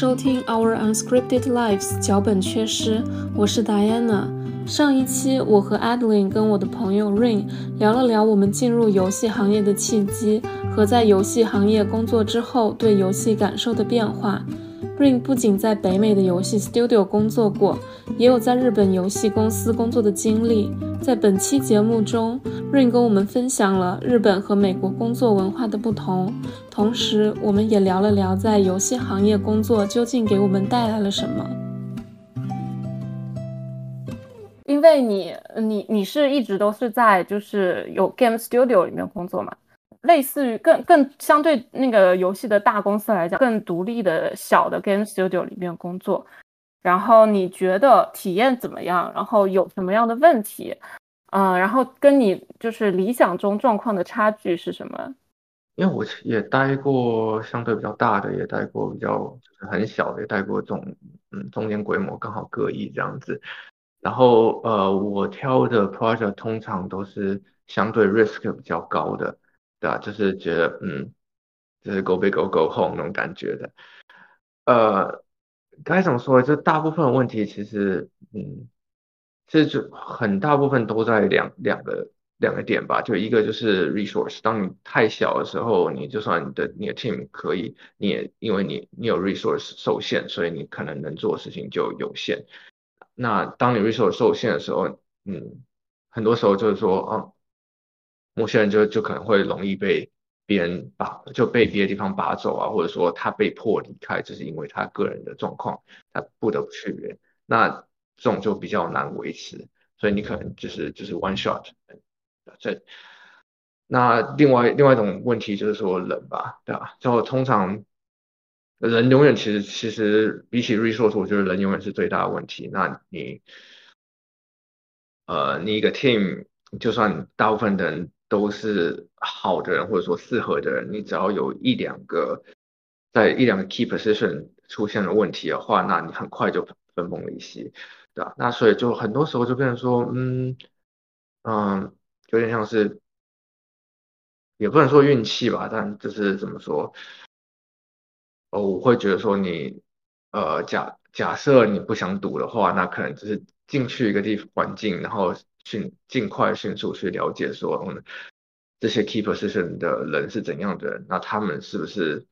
收听 Our Unscripted Lives 脚本缺失，我是 Diana。上一期我和 Adeline 跟我的朋友 Rain 聊了聊我们进入游戏行业的契机和在游戏行业工作之后对游戏感受的变化。Rin 不仅在北美的游戏 studio 工作过，也有在日本游戏公司工作的经历。在本期节目中，Rin 跟我们分享了日本和美国工作文化的不同，同时我们也聊了聊在游戏行业工作究竟给我们带来了什么。因为你，你你是一直都是在就是有 game studio 里面工作嘛？类似于更更相对那个游戏的大公司来讲，更独立的小的 game studio 里面工作，然后你觉得体验怎么样？然后有什么样的问题？嗯，然后跟你就是理想中状况的差距是什么？因为我也待过相对比较大的，也待过比较就是很小的，也待过这种嗯中间规模刚好各异这样子。然后呃，我挑的 project 通常都是相对 risk 比较高的。对啊，就是觉得嗯，就是 go big go go home 那种感觉的。呃，该怎么说？就大部分问题其实，嗯，其实就很大部分都在两两个两个点吧。就一个就是 resource，当你太小的时候，你就算你的你的 team 可以，你也因为你你有 resource 受限，所以你可能能做的事情就有限。那当你 resource 受限的时候，嗯，很多时候就是说，嗯。某些人就就可能会容易被别人把就被别的地方拔走啊，或者说他被迫离开，就是因为他个人的状况，他不得不去。那这种就比较难维持，所以你可能就是就是 one shot。这那另外另外一种问题就是说人吧，对吧？就通常人永远其实其实比起 resource，我觉得人永远是最大的问题。那你呃你一个 team 就算大部分的人。都是好的人，或者说适合的人。你只要有一两个，在一两个 key position 出现了问题的话，那你很快就分崩离析，对吧？那所以就很多时候就变成说，嗯嗯，有点像是，也不能说运气吧，但就是怎么说，哦，我会觉得说你，呃，假假设你不想赌的话，那可能只是进去一个地环境，然后。迅尽快迅速去了解说，嗯，这些 key position 的人是怎样的人，那他们是不是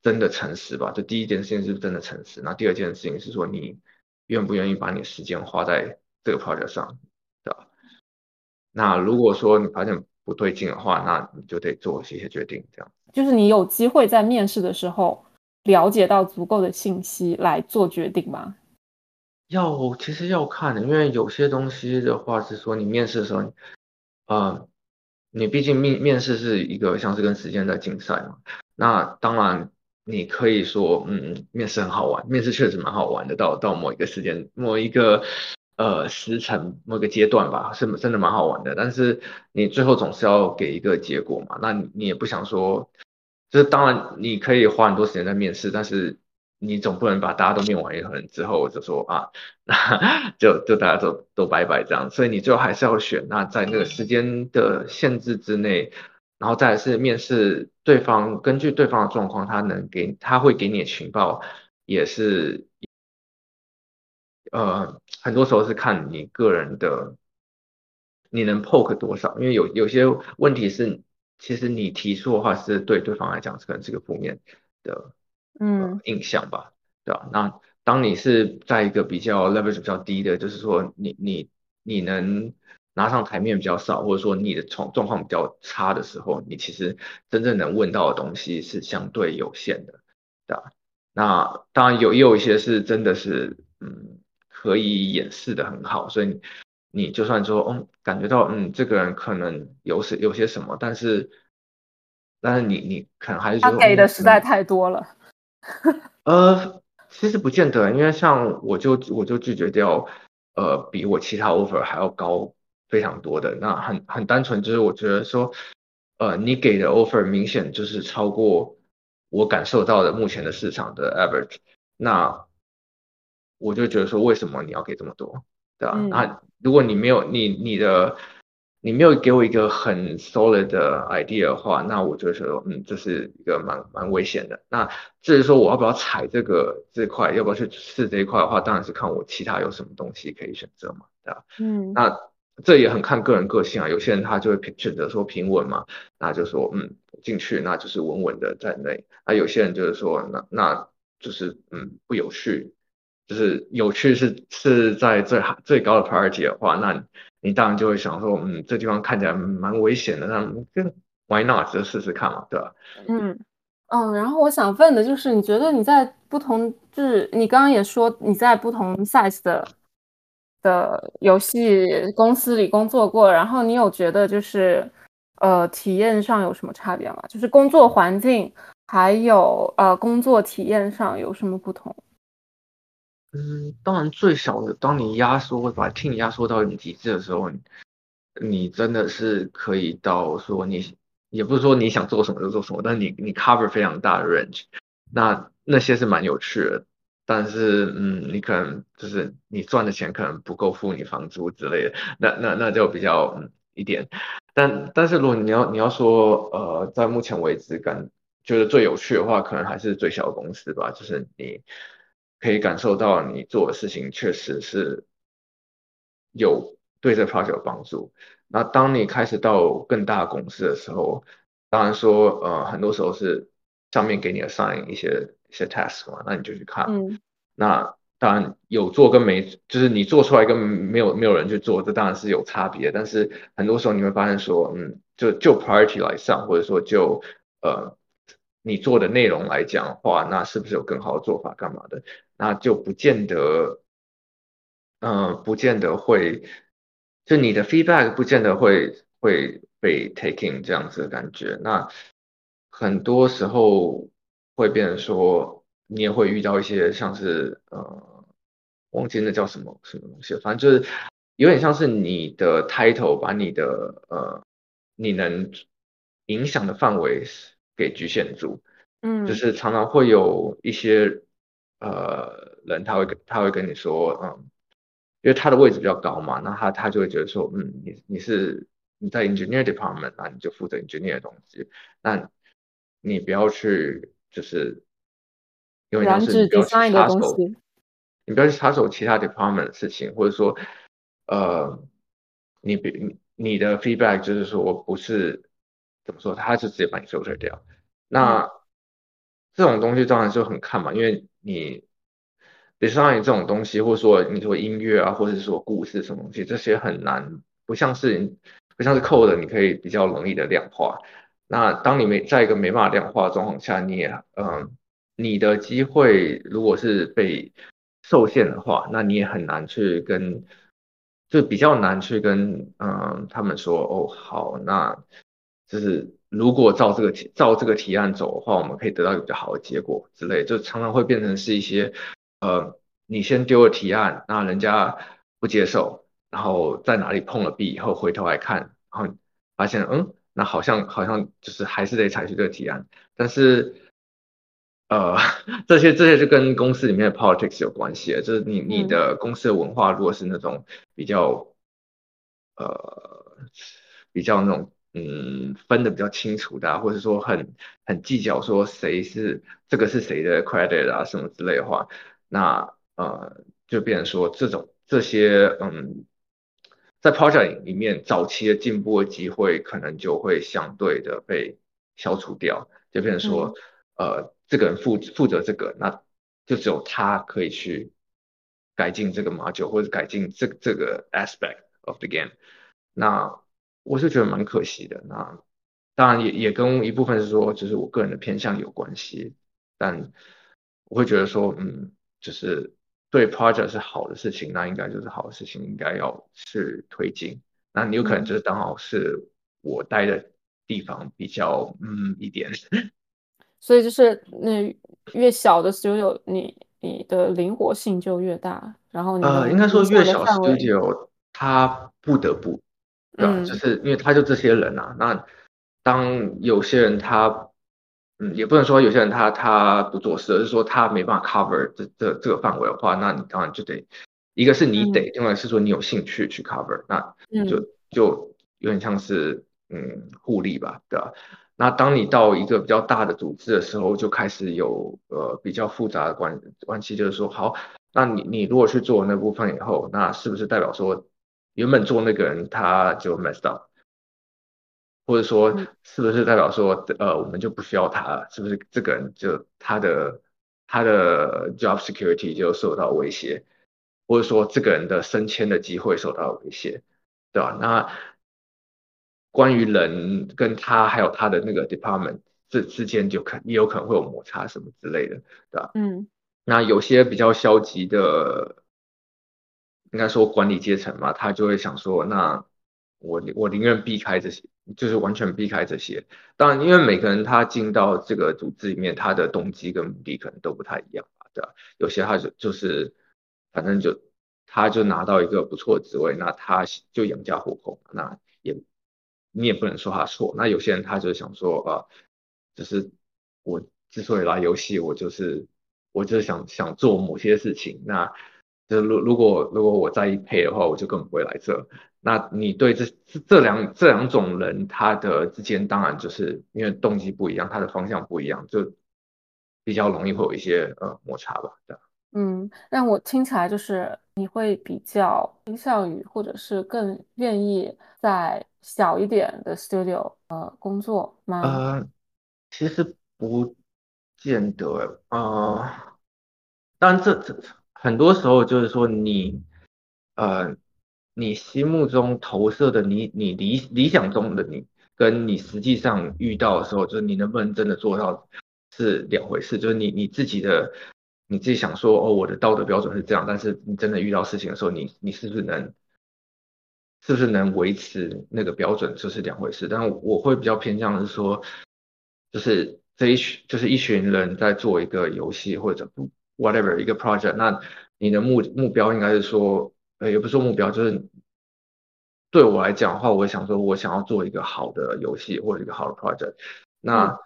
真的诚实吧？这第一件事情是不是真的诚实？那第二件事情是说，你愿不愿意把你时间花在这个 project 上，对吧？那如果说你发现不对劲的话，那你就得做一些决定，这样。就是你有机会在面试的时候了解到足够的信息来做决定吗？要其实要看的，因为有些东西的话是说你面试的时候，呃，你毕竟面面试是一个像是跟时间在竞赛嘛。那当然你可以说，嗯，面试很好玩，面试确实蛮好玩的。到到某一个时间、某一个呃时辰、某个阶段吧，是真的蛮好玩的。但是你最后总是要给一个结果嘛，那你你也不想说，就是当然你可以花很多时间在面试，但是。你总不能把大家都面完一轮之后就说啊，那就就大家都都拜拜这样，所以你最后还是要选。那在那个时间的限制之内，然后再是面试对方，根据对方的状况，他能给他会给你的情报，也是呃很多时候是看你个人的，你能 poke 多少，因为有有些问题是其实你提出的话是对对方来讲可能是个负面的。嗯，印象吧，对吧？那当你是在一个比较 leverage 比较低的，就是说你你你能拿上台面比较少，或者说你的状状况比较差的时候，你其实真正能问到的东西是相对有限的，对吧？那当然有也有一些是真的是嗯可以掩饰的很好，所以你就算说嗯感觉到嗯这个人可能有些有些什么，但是但是你你可能还是他给的实在太多了。呃，其实不见得，因为像我就我就拒绝掉，呃，比我其他 offer 还要高非常多的，那很很单纯，就是我觉得说，呃，你给的 offer 明显就是超过我感受到的目前的市场的 average，那我就觉得说，为什么你要给这么多，对吧？那如果你没有你你的你没有给我一个很 solid 的 idea 的话，那我就觉得，嗯，这是一个蛮蛮危险的。那至于说我要不要踩这个这块，要不要去试这一块的话，当然是看我其他有什么东西可以选择嘛，对吧？嗯，那这也很看个人个性啊。有些人他就会选择说平稳嘛，那就说，嗯，进去那就是稳稳的在内。那有些人就是说，那那就是嗯不有趣，就是有趣是是在最最高的 priority 的话，那。你当然就会想说，嗯，这地方看起来蛮危险的，那 why not 就试试看嘛，对吧？嗯，嗯，然后我想问的就是，你觉得你在不同，就是你刚刚也说你在不同 size 的的游戏公司里工作过，然后你有觉得就是呃体验上有什么差别吗？就是工作环境还有呃工作体验上有什么不同？嗯，当然最小的，当你压缩把听压缩到你极致的时候，你真的是可以到说你，也不是说你想做什么就做什么，但你你 cover 非常大的 range，那那些是蛮有趣的，但是嗯，你可能就是你赚的钱可能不够付你房租之类的，那那那就比较嗯一点，但但是如果你要你要说呃，在目前为止感觉得最有趣的话，可能还是最小的公司吧，就是你。可以感受到你做的事情确实是有对这 project 有帮助。那当你开始到更大公司的时候，当然说呃很多时候是上面给你 assign 一些一些 task 嘛，那你就去看。嗯。那当然有做跟没，就是你做出来跟没有没有人去做，这当然是有差别。但是很多时候你会发现说，嗯，就就 priority 来上，或者说就呃。你做的内容来讲的话，那是不是有更好的做法？干嘛的？那就不见得，嗯，不见得会，就你的 feedback 不见得会会被 taking 这样子的感觉。那很多时候会变成说，你也会遇到一些像是呃，忘记那叫什么什么东西，反正就是有点像是你的 title 把你的呃，你能影响的范围。给局限住，嗯，就是常常会有一些呃人，他会跟他会跟你说，嗯，因为他的位置比较高嘛，那他他就会觉得说，嗯，你你是你在 engineer department，那你就负责 engineer 的东西，那你不要去就是因为他是你不要去插手，你不要去插手其他 department 的事情，或者说呃，你比你的 feedback 就是说我不是。怎么说？他就直接把你 filter 掉。那这种东西当然就很看嘛，因为你 design 这种东西，或者说你说音乐啊，或者是说故事什么东西，这些很难，不像是不像是 code，你可以比较容易的量化。那当你没在一个没办法量化的状况下，你也嗯，你的机会如果是被受限的话，那你也很难去跟，就比较难去跟嗯他们说哦好那。就是如果照这个提照这个提案走的话，我们可以得到一个比较好的结果之类，就常常会变成是一些呃，你先丢了提案，那人家不接受，然后在哪里碰了壁以后回头来看，然后发现嗯，那好像好像就是还是得采取这个提案，但是呃，这些这些就跟公司里面的 politics 有关系，就是你你的公司的文化如果是那种比较呃比较那种。嗯，分的比较清楚的，或者说很很计较说谁是这个是谁的 credit 啊什么之类的话，那呃就变成说这种这些嗯，在 project 里面早期的进步的机会可能就会相对的被消除掉，就变成说呃这个人负负责这个，那就只有他可以去改进这个 module 或者改进这这个 aspect of the game，那。我是觉得蛮可惜的，那当然也也跟一部分是说，就是我个人的偏向有关系，但我会觉得说，嗯，就是对 project 是好的事情，那应该就是好的事情，应该要去推进。那你有可能就是刚好是我待的地方比较嗯一点，所以就是那越小的 studio，你你的灵活性就越大，然后呃，应该说越小 studio，它不得不。对吧？就是因为他就这些人啊，那当有些人他，嗯，也不能说有些人他他不做事，而是说他没办法 cover 这这这个范围的话，那你当然就得，一个是你得，另外是说你有兴趣去 cover，那就就有点像是嗯互利吧，对吧？那当你到一个比较大的组织的时候，就开始有呃比较复杂的关关系，就是说，好，那你你如果去做那部分以后，那是不是代表说原本做那个人他就 messed up，或者说是不是代表说呃我们就不需要他了？是不是这个人就他的他的 job security 就受到威胁，或者说这个人的升迁的机会受到威胁，对吧？那关于人跟他还有他的那个 department 这之间就可也有可能会有摩擦什么之类的，对吧？嗯，那有些比较消极的，应该说管理阶层嘛，他就会想说，那我我宁愿避开这些，就是完全避开这些。当然，因为每个人他进到这个组织里面，他的动机跟目的可能都不太一样吧，对吧？有些他就就是反正就他就拿到一个不错的职位，那他就养家糊口，那也。你也不能说他错。那有些人他就想说，啊，就是我之所以来游戏，我就是我就是想想做某些事情。那就如如果如果我在意配的话，我就根本不会来这。那你对这这两这两种人，他的之间当然就是因为动机不一样，他的方向不一样，就比较容易会有一些呃摩擦吧，这样。嗯，让我听起来就是你会比较倾向于，或者是更愿意在小一点的 studio 呃工作吗？呃，其实不见得呃，但这这很多时候就是说你呃你心目中投射的你你理理想中的你，跟你实际上遇到的时候，就是你能不能真的做到是两回事，就是你你自己的。你自己想说哦，我的道德标准是这样，但是你真的遇到事情的时候，你你是不是能，是不是能维持那个标准，这是两回事。但我会比较偏向是说，就是这一群就是一群人在做一个游戏或者 whatever 一个 project，那你的目目标应该是说，呃，也不是说目标，就是对我来讲的话，我想说我想要做一个好的游戏或者一个好的 project，那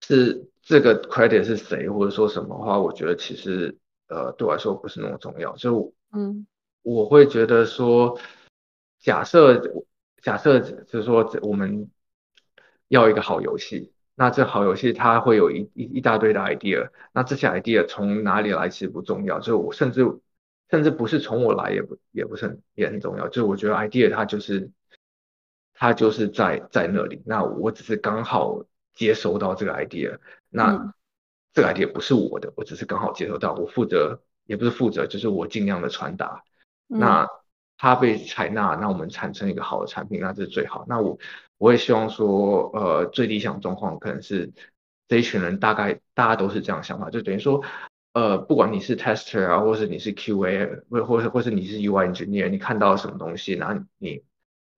是。这个 credit 是谁，或者说什么话，我觉得其实呃对我来说不是那么重要。就嗯，我会觉得说，假设假设就是说我们要一个好游戏，那这好游戏它会有一一一大堆的 idea，那这些 idea 从哪里来其实不重要，就是我甚至甚至不是从我来也不也不是很也很重要，就是我觉得 idea 它就是它就是在在那里，那我只是刚好接收到这个 idea。那这个 idea 不是我的，我只是刚好接收到，我负责也不是负责，就是我尽量的传达。那它被采纳，那我们产生一个好的产品，那这是最好。那我我也希望说，呃，最理想状况可能是这一群人大概大家都是这样想法，就等于说，呃，不管你是 tester 啊，或是你是 QA，或或是或是你是 UI engineer，你看到什么东西，然后你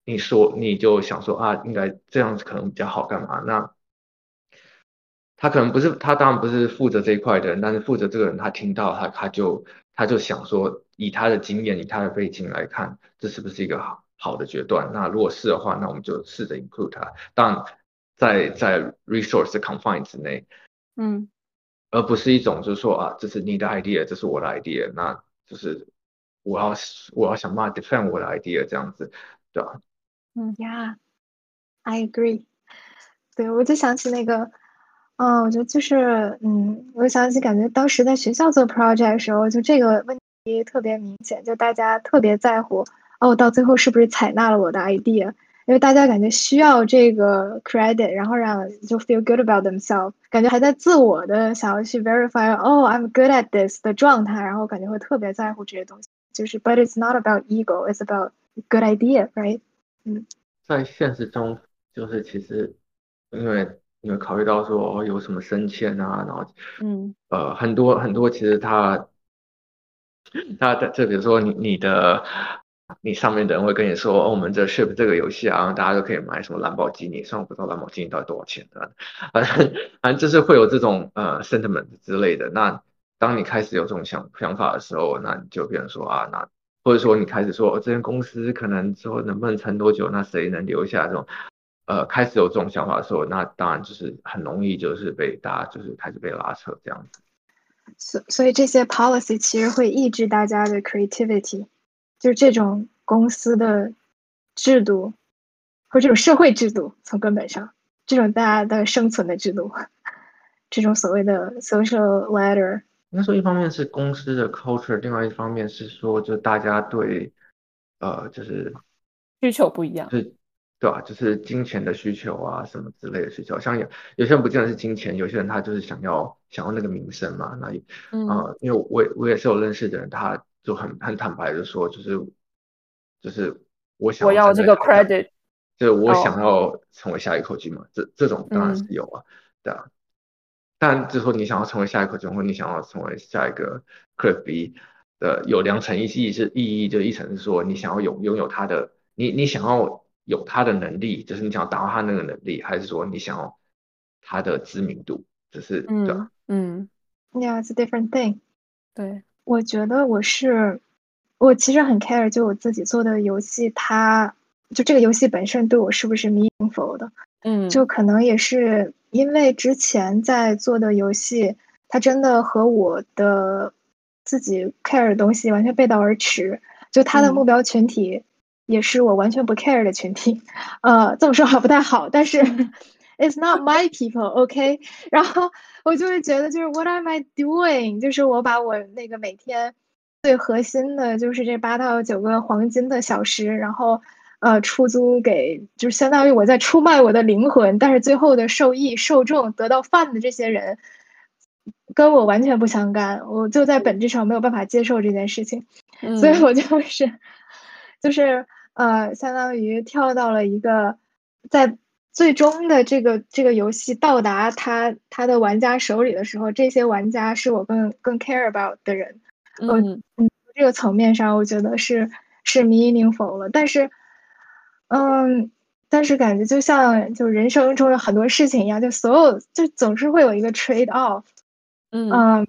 你说你就想说啊，应该这样子可能比较好，干嘛？那他可能不是，他当然不是负责这一块的人，但是负责这个人，他听到他他就他就想说，以他的经验，以他的背景来看，这是不是一个好好的决断？那如果是的话，那我们就试着 include 它，但在在 resource confine 之内，嗯，而不是一种就是说啊，这是你的 idea，这是我的 idea，那就是我要我要想办法 defend 我的 idea 这样子，对吧？嗯，Yeah，I agree。对，我就想起那个。嗯，我觉得就是，嗯，我想起感觉当时在学校做 project 的时候，就这个问题特别明显，就大家特别在乎，哦，到最后是不是采纳了我的 idea？因为大家感觉需要这个 credit，然后让就 feel good about themselves，感觉还在自我的想要去 verify，哦，I'm good at this 的状态，然后感觉会特别在乎这些东西。就是 but it's not about ego，it's about good idea，right？嗯，在现实中，就是其实因为。因为考虑到说哦有什么升迁啊，然后嗯呃很多很多其实他他的就比如说你你的你上面的人会跟你说哦我们这 ship 这个游戏啊，大家都可以买什么兰博基尼，虽然我不知道兰博基尼到底多少钱的，反正反正就是会有这种呃 sentiment 之类的。那当你开始有这种想想法的时候，那你就变成说啊那或者说你开始说这间公司可能说能不能撑多久，那谁能留下这种。呃，开始有这种想法的时候，那当然就是很容易，就是被大家就是开始被拉扯这样子。所所以这些 policy 其实会抑制大家的 creativity，就是这种公司的制度或者这种社会制度，从根本上，这种大家的生存的制度，这种所谓的 social ladder。应该说，一方面是公司的 culture，另外一方面是说，就大家对，呃，就是需求不一样，是，对吧？就是金钱的需求啊，什么之类的需求。像有有些人不见得是金钱，有些人他就是想要想要那个名声嘛。那，呃，因为我我也是有认识的人，他就很很坦白的说，就是就是我想我要这个 credit，就是我想要成为下一口金嘛。这这种当然是有啊，对啊。但就是说，你想要成为下一口金，或你想要成为下一个 Cliff B 的，有两层意义是意义，就一层是说你想要拥拥有他的，你你想要有他的能力，就是你想要达到他那个能力，还是说你想要他的知名度，就是对吧？嗯，Yeah, it's a different thing。对，我觉得我是，我其实很 care，就我自己做的游戏，它就这个游戏本身对我是不是 meaningful 的？嗯，就可能也是。因为之前在做的游戏，它真的和我的自己 care 的东西完全背道而驰。就它的目标群体也是我完全不 care 的群体。呃，这么说好不太好，但是 it's not my people，OK？然后我就会觉得，就是 what am I doing？就是我把我那个每天最核心的，就是这八到九个黄金的小时，然后。呃，出租给就是相当于我在出卖我的灵魂，但是最后的受益受众得到饭的这些人，跟我完全不相干，我就在本质上没有办法接受这件事情，所以我就是，就是呃，相当于跳到了一个在最终的这个这个游戏到达他他的玩家手里的时候，这些玩家是我更更 care about 的人，嗯。嗯，这个层面上我觉得是是 meaningful 了，但是。嗯，但是感觉就像就人生中的很多事情一样，就所有就总是会有一个 trade off，嗯，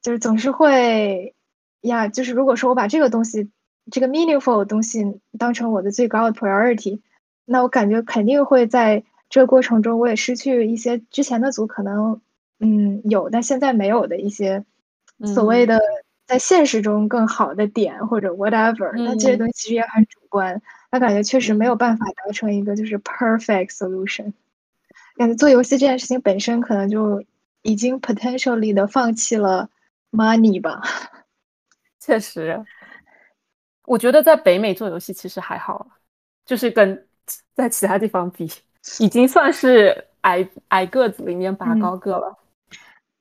就是总是会呀，就是如果说我把这个东西这个 meaningful 的东西当成我的最高的 priority，那我感觉肯定会在这个过程中我也失去一些之前的组可能嗯有但现在没有的一些所谓的在现实中更好的点或者 whatever，那这些东西其实也很主观。那感觉确实没有办法达成一个就是 perfect solution，感觉做游戏这件事情本身可能就已经 potentially 的放弃了 money 吧。确实，我觉得在北美做游戏其实还好，就是跟在其他地方比，已经算是矮矮个子里面拔高个了。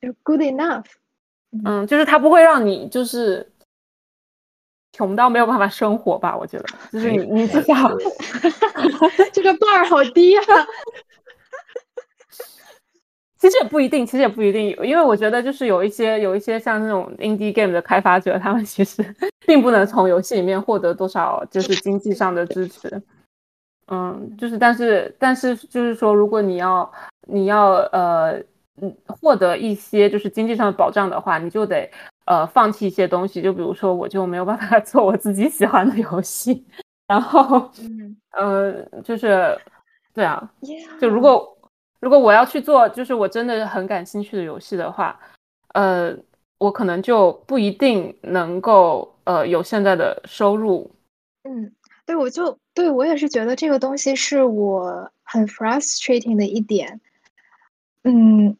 就 good enough。嗯，就是他不会让你就是。穷到没有办法生活吧？我觉得，就是你，你至少 这个 bar 好低啊。其实也不一定，其实也不一定，因为我觉得就是有一些有一些像那种 indie game 的开发者，他们其实 并不能从游戏里面获得多少就是经济上的支持。嗯，就是但是但是就是说，如果你要你要呃嗯获得一些就是经济上的保障的话，你就得。呃，放弃一些东西，就比如说，我就没有办法 做我自己喜欢的游戏，然后，呃，就是，对啊，就如果如果我要去做，就是我真的很感兴趣的游戏的话，呃，我可能就不一定能够呃有现在的收入。嗯，对，我就对我也是觉得这个东西是我很 frustrating 的一点。嗯，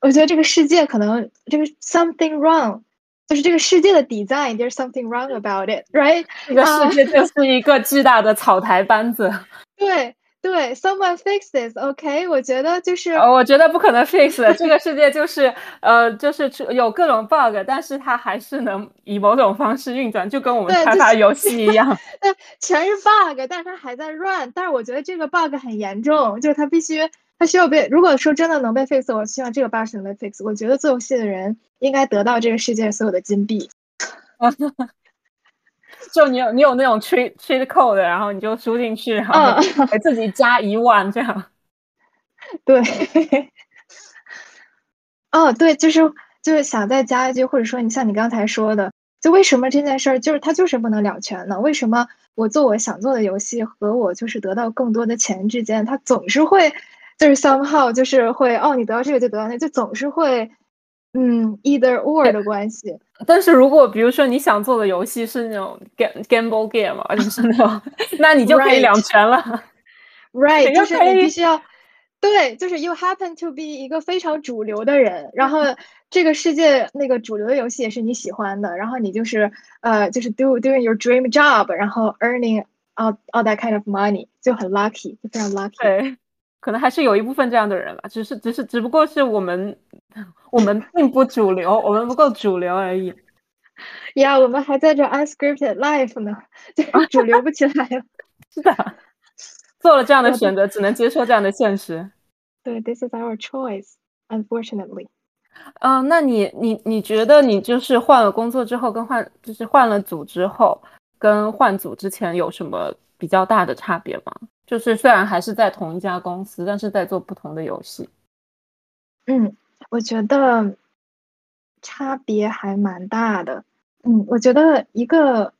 我觉得这个世界可能这个 something wrong。就是这个世界的 design，there's something wrong about it，right？这个世界就是一个巨大的草台班子。对对，someone fix this，OK？我觉得就是，我觉得不可能 fix。这个世界就是呃，就是有各种 bug，但是它还是能以某种方式运转，就跟我们开发游戏一样。对，全是 bug，但是它还在 run。但是我觉得这个 bug 很严重，就是它必须。它需要被，如果说真的能被 fix，我希望这个 bug 能被 fix。我觉得做游戏的人应该得到这个世界所有的金币。就你有你有那种 cheat cheat code，然后你就输进去，然后给自己加一万这样。对。哦，对，就是就是想再加一句，或者说你像你刚才说的，就为什么这件事儿就是它就是不能两全呢？为什么我做我想做的游戏和我就是得到更多的钱之间，它总是会。就是 somehow 就是会哦，你得到这个就得到那，就总是会嗯 either or 的关系。但是如果比如说你想做的游戏是那种 gamble game 啊，就是那种，那你就可以两全了。Right，就是你必须要，对，就是 you happen to be 一个非常主流的人，然后这个世界那个主流的游戏也是你喜欢的，然后你就是呃，就是 do doing your dream job，然后 earning all all that kind of money，就很 lucky，就非常 lucky。对，可能还是有一部分这样的人吧，只是只是只不过是我们我们并不主流，我们不够主流而已。呀，我们还在这 unscripted life 呢，就 主流不起来了。是的。做了这样的选择，只能接受这样的现实。对，This is our choice, unfortunately. 嗯，那你你你觉得你就是换了工作之后，跟换就是换了组之后，跟换组之前有什么比较大的差别吗？就是虽然还是在同一家公司，但是在做不同的游戏。嗯，我觉得差别还蛮大的。嗯，我觉得一个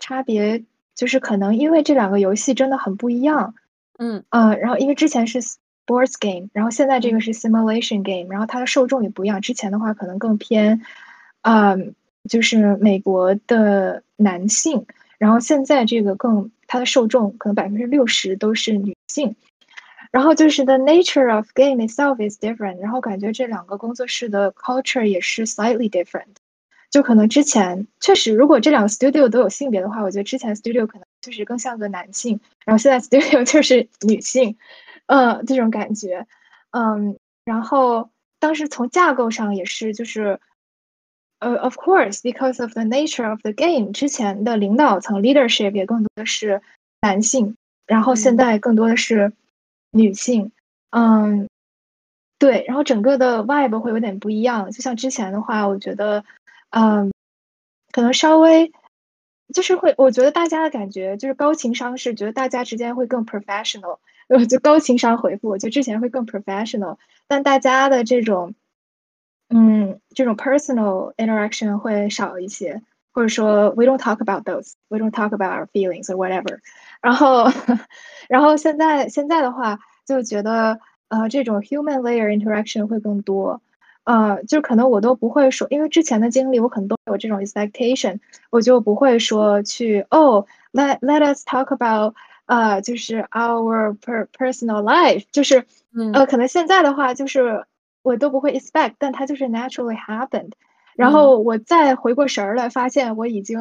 差别。就是可能因为这两个游戏真的很不一样，嗯呃，然后因为之前是 sports game，然后现在这个是 simulation game，然后它的受众也不一样。之前的话可能更偏，嗯，就是美国的男性，然后现在这个更它的受众可能百分之六十都是女性，然后就是 the nature of game itself is different，然后感觉这两个工作室的 culture 也是 slightly different。就可能之前确实，如果这两个 studio 都有性别的话，我觉得之前 studio 可能就是更像个男性，然后现在 studio 就是女性，呃，这种感觉，嗯，然后当时从架构上也是，就是，呃，of course because of the nature of the game，之前的领导层 leadership 也更多的是男性，然后现在更多的是女性，嗯，对，然后整个的 vibe 会有点不一样，就像之前的话，我觉得。嗯，可能稍微就是会，我觉得大家的感觉就是高情商是觉得大家之间会更 professional，呃，就高情商回复，我觉得之前会更 professional，但大家的这种，嗯，这种 personal interaction 会少一些，或者说 we don't talk about those，we don't talk about our feelings or whatever，然后，然后现在现在的话就觉得，呃，这种 human layer interaction 会更多。呃，就可能我都不会说，因为之前的经历，我可能都有这种 expectation，我就不会说去哦，let let us talk about，呃，就是 our per personal life，就是呃，可能现在的话，就是 我都不会 expect，但它就是 naturally happened，然后我再回过神儿来，发现我已经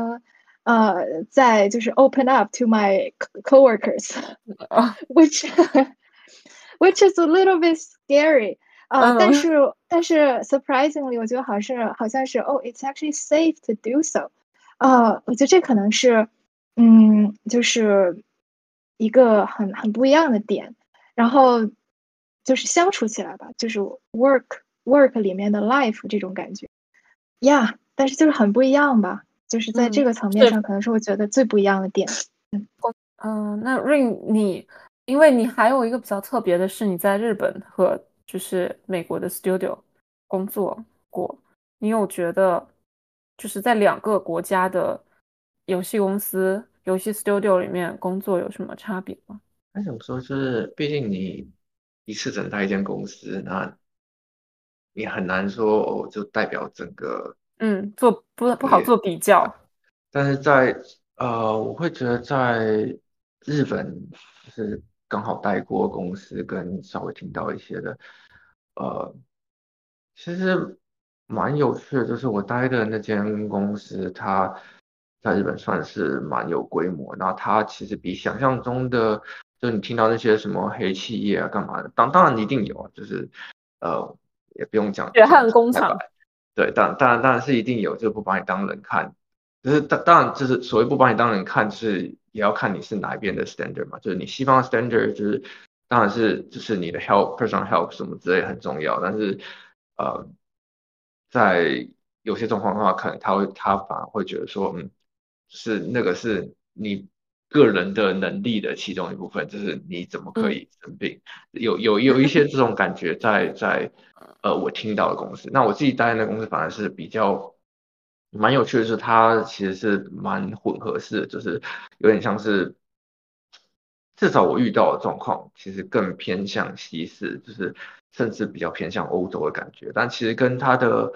呃在就是 open up to my coworkers，which which is a little bit scary。啊，但是但是 surprisingly，我觉得好是好像是哦，it's actually safe to do so。啊，我觉得这可能是，嗯，就是一个很很不一样的点。然后 就是相处起来吧，就是 work work 里面的 life 这种感觉，yeah。但是就是很不一样吧，就是在这个层面上，可能是我觉得最不一样的点。嗯，嗯，那 Rain，你因为你还有一个比较特别的是，你在日本和。就是美国的 studio 工作过，你有觉得就是在两个国家的游戏公司、游戏 studio 里面工作有什么差别吗？那怎么说？就是毕竟你一次只能待一间公司，那你很难说哦，就代表整个嗯，做不不好做比较。但是在呃，我会觉得在日本就是刚好待过公司，跟稍微听到一些的。呃，其实蛮有趣的，就是我待的那间公司，它在日本算是蛮有规模。那它其实比想象中的，就你听到那些什么黑企业啊，干嘛的，当当然一定有，就是呃，也不用讲血汗工厂。对，当当然当然是一定有，就不把你当人看。就是当当然就是所谓不把你当人看，就是也要看你是哪一边的 standard 嘛，就是你西方的 standard 就是。当然是，就是你的 help personal help 什么之类很重要，但是，呃，在有些状况的话，可能他会他反而会觉得说，嗯，是那个是你个人的能力的其中一部分，就是你怎么可以生病，有有有一些这种感觉在在，呃，我听到的公司，那我自己待的公司反而是比较蛮有趣的是，它其实是蛮混合式的，就是有点像是。至少我遇到的状况，其实更偏向西式，就是甚至比较偏向欧洲的感觉。但其实跟它的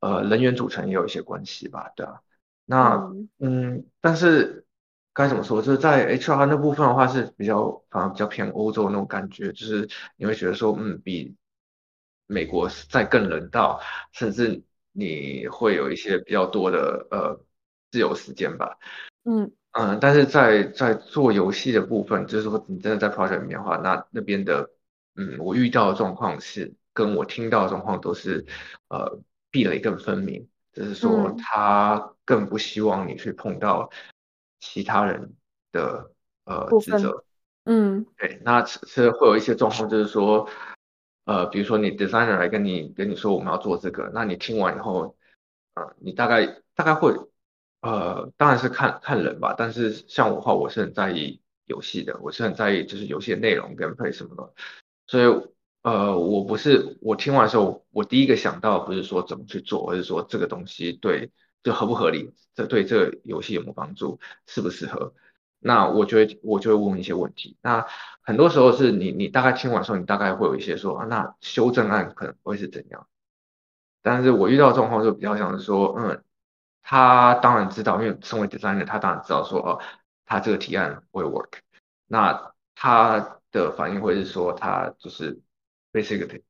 呃人员组成也有一些关系吧，对啊。那嗯，但是该怎么说？就是在 HR 那部分的话是比较反而比较偏欧洲那种感觉，就是你会觉得说，嗯，比美国再更人道，甚至你会有一些比较多的呃自由时间吧。嗯嗯，但是在在做游戏的部分，就是说你真的在 project 里面的话，那那边的嗯，我遇到的状况是跟我听到的状况都是呃壁垒更分明，就是说他更不希望你去碰到其他人的呃职责。嗯，对，那是会有一些状况，就是说呃，比如说你 designer 来跟你跟你说我们要做这个，那你听完以后，啊，你大概大概会。呃，当然是看看人吧，但是像我的话，我是很在意游戏的，我是很在意就是游戏的内容跟配什么的，所以呃，我不是我听完的时候，我第一个想到不是说怎么去做，而是说这个东西对就合不合理，这对这个游戏有没有帮助，适不适合？那我觉得我就会问一些问题。那很多时候是你你大概听完之后，你大概会有一些说啊，那修正案可能会是怎样？但是我遇到状况就比较像是说，嗯。他当然知道，因为身为 designer，他当然知道说，哦，他这个提案会 work。那他的反应会是说，他就是 basically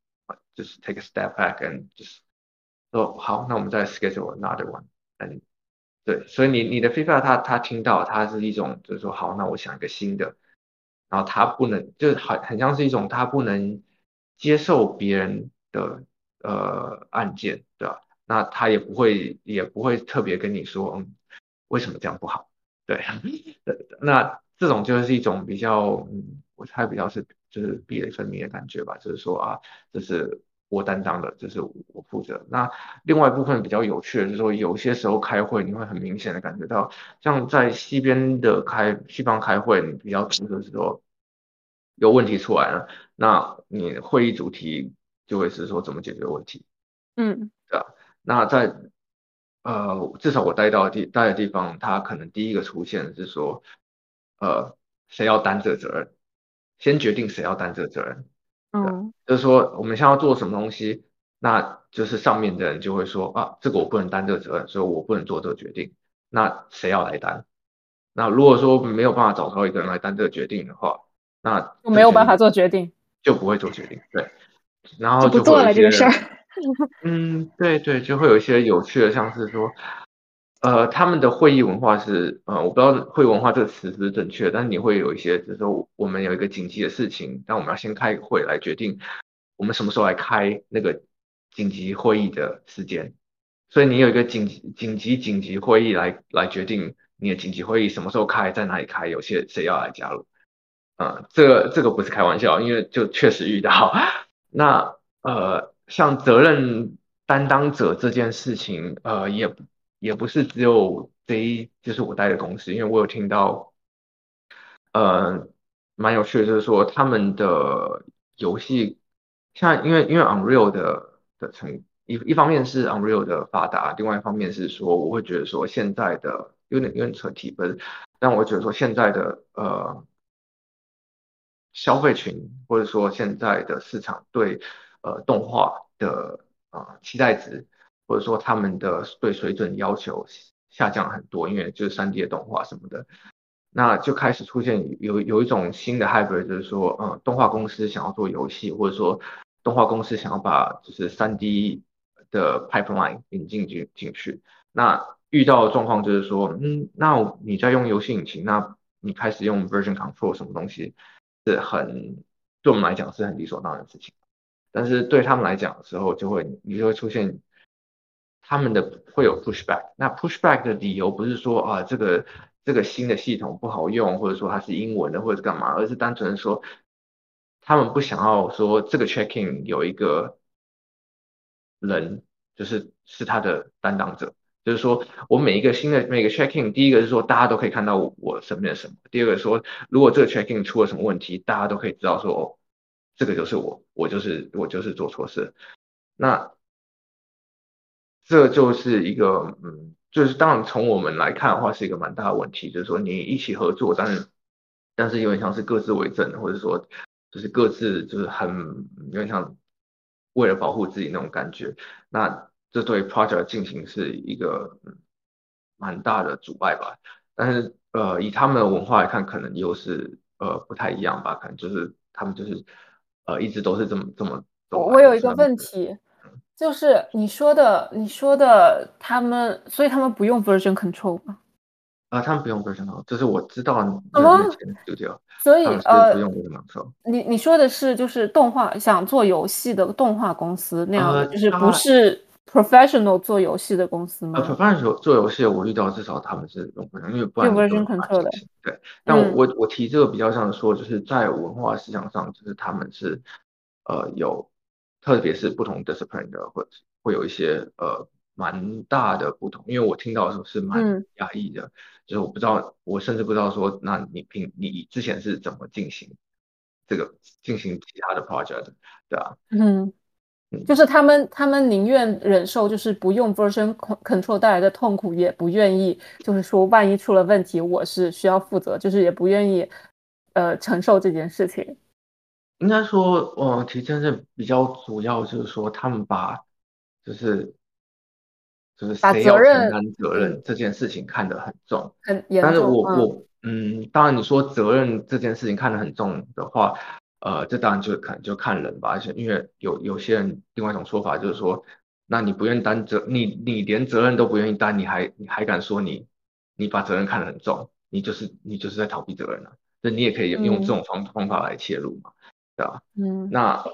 就是 take a step back and 就是说，好，那我们再 schedule another one。嗯，对，所以你你的 feedback 他他听到，他是一种就是说，好，那我想一个新的。然后他不能，就是很很像是一种他不能接受别人的呃案件，对吧？那他也不会，也不会特别跟你说，嗯，为什么这样不好？对，那这种就是一种比较，嗯，我猜比较是就是壁垒分明的感觉吧，就是说啊，这是我担当的，这是我负责。那另外一部分比较有趣的，就是说有些时候开会，你会很明显的感觉到，像在西边的开西方开会，你比较就是说有问题出来了，那你会议主题就会是说怎么解决问题，嗯，对吧？那在呃，至少我待到地待的地方，他可能第一个出现是说，呃，谁要担这责任？先决定谁要担这责任。嗯，就是说我们现在要做什么东西，那就是上面的人就会说啊，这个我不能担这个责任，所以我不能做这个决定。那谁要来担？那如果说没有办法找到一个人来担这个决定的话，那没有办法做决定，就不会做决定。对，然后就不做了这个事儿。嗯，对对，就会有一些有趣的，像是说，呃，他们的会议文化是，呃，我不知道会议文化这个词是不是正确，但是你会有一些，就是说，我们有一个紧急的事情，但我们要先开会来决定，我们什么时候来开那个紧急会议的时间，所以你有一个紧急紧急紧急会议来来决定你的紧急会议什么时候开，在哪里开，有些谁要来加入，啊，这这个不是开玩笑，因为就确实遇到，那呃。像责任担当者这件事情，呃，也也不是只有这一，就是我待的公司，因为我有听到，呃，蛮有趣的，就是说他们的游戏，像因为因为 Unreal 的的成一一方面是 Unreal 的发达，另外一方面是说，我会觉得说现在的有点有点扯题，不是，但我觉得说现在的呃消费群或者说现在的市场对。呃，动画的啊期待值，或者说他们的对水准要求下降很多，因为就是三 D 的动画什么的，那就开始出现有有一种新的 hybrid，就是说，嗯，动画公司想要做游戏，或者说动画公司想要把就是三 D 的 pipeline 引进进进去，那遇到的状况就是说，嗯，那你在用游戏引擎，那你开始用 version control 什么东西，是很对我们来讲是很理所当然的事情。但是对他们来讲的时候，就会你就会出现他们的会有 pushback。那 pushback 的理由不是说啊这个这个新的系统不好用，或者说它是英文的，或者是干嘛，而是单纯的说他们不想要说这个 checking 有一个人就是是他的担当者，就是说我每一个新的每个 checking，第一个是说大家都可以看到我身边的什么，第二个说如果这个 checking 出了什么问题，大家都可以知道说。这个就是我，我就是我就是做错事，那这就是一个嗯，就是当然从我们来看的话，是一个蛮大的问题，就是说你一起合作，但是但是有点像是各自为政，或者说就是各自就是很有点像为了保护自己那种感觉，那这对 project 进行是一个嗯蛮大的阻碍吧。但是呃，以他们的文化来看，可能又是呃不太一样吧，可能就是他们就是呃一直都是这么这么。我我有一个问题，就是你说的你说的他们，所以他们不用 version control 吗？啊，他们不用 version control，就是我知道。什么？所以呃，不用 version control。你你说的是就是动画想做游戏的动画公司那样的，就是不是。professional 做游戏的公司吗？呃，professional 做游戏，我遇到至少他们是用 version，因为不然用 version control 的。对，但我我提这个比较像说，就是在文化思想上，就是他们是呃有，特别是不同 discipline 的，或者会有一些呃蛮大的不同。因为我听到的时候是蛮压抑的，就是我不知道，我甚至不知道说，那你平你之前是怎么进行这个进行其他的 project，对吧？嗯。就是他们，他们宁愿忍受就是不用 version control 带来的痛苦，也不愿意就是说万一出了问题，我是需要负责，就是也不愿意呃承受这件事情。应该说，呃，其实是比较主要就是说，他们把就是就是谁要承担责任这件事情看得很重，很严重。但是我我嗯，当然你说责任这件事情看得很重的话。呃，这当然就可能就看人吧，而且因为有有些人另外一种说法就是说，那你不愿意担责，你你连责任都不愿意担，你还你还敢说你你把责任看得很重，你就是你就是在逃避责任啊，那你也可以用这种方方法来切入嘛，对吧？嗯，那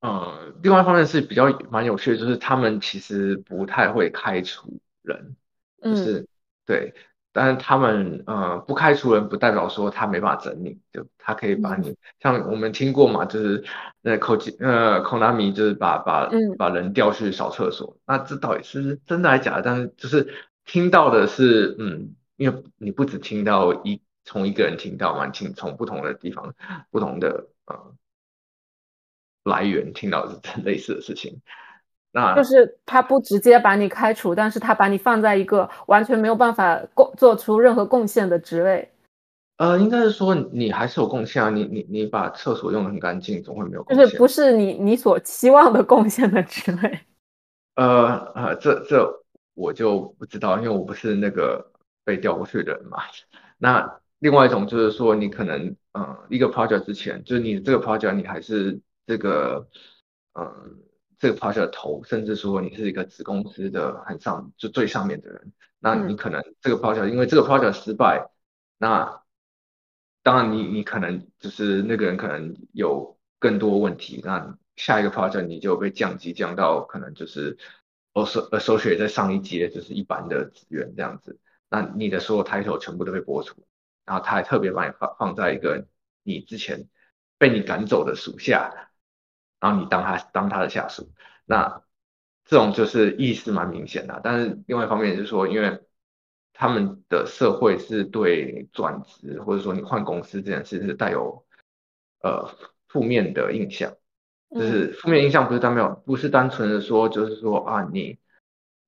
呃，另外一方面是比较蛮有趣的，就是他们其实不太会开除人，就是对。但是他们呃不开除人，不代表说他没办法整你，就他可以把你像我们听过嘛，就是那口技呃口纳米就是把把把人调去扫厕所，那这到底是真的还是假的？但是就是听到的是嗯，因为你不只听到一从一个人听到嘛，听从不同的地方不同的呃来源听到是类似的事情。那就是他不直接把你开除，但是他把你放在一个完全没有办法贡做出任何贡献的职位。呃，应该是说你还是有贡献啊，你你你把厕所用的很干净，总会没有贡献。就是不是你你所期望的贡献的职位。呃呃，这这我就不知道，因为我不是那个被调过去的人嘛。那另外一种就是说，你可能呃一个 project 之前，就是你这个 project 你还是这个嗯。这个 project 的头，甚至说你是一个子公司的很上就最上面的人，那你可能这个 project 因为这个 project 失败，那当然你你可能就是那个人可能有更多问题，那下一个 project 你就被降级降到可能就是 associate 在上一阶就是一般的职员这样子，那你的所有 title 全部都被剥除，然后他还特别把你放放在一个你之前被你赶走的属下。然后你当他当他的下属，那这种就是意思蛮明显的。但是另外一方面就是说，因为他们的社会是对转职或者说你换公司这件事是带有呃负面的印象，就是负面印象不是单没有不是单纯的说就是说啊你